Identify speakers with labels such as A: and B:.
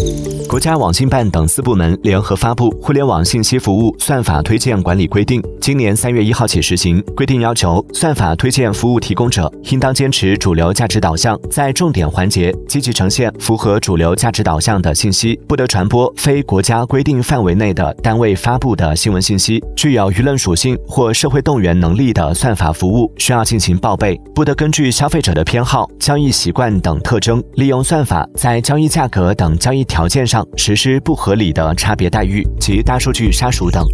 A: Thank you. 国家网信办等四部门联合发布《互联网信息服务算法推荐管理规定》，今年三月一号起实行。规定要求，算法推荐服务提供者应当坚持主流价值导向，在重点环节积极呈现符合主流价值导向的信息，不得传播非国家规定范围内的单位发布的新闻信息。具有舆论属性或社会动员能力的算法服务需要进行报备，不得根据消费者的偏好、交易习惯等特征，利用算法在交易价格等交易条件上。实施不合理的差别待遇及大数据杀熟等。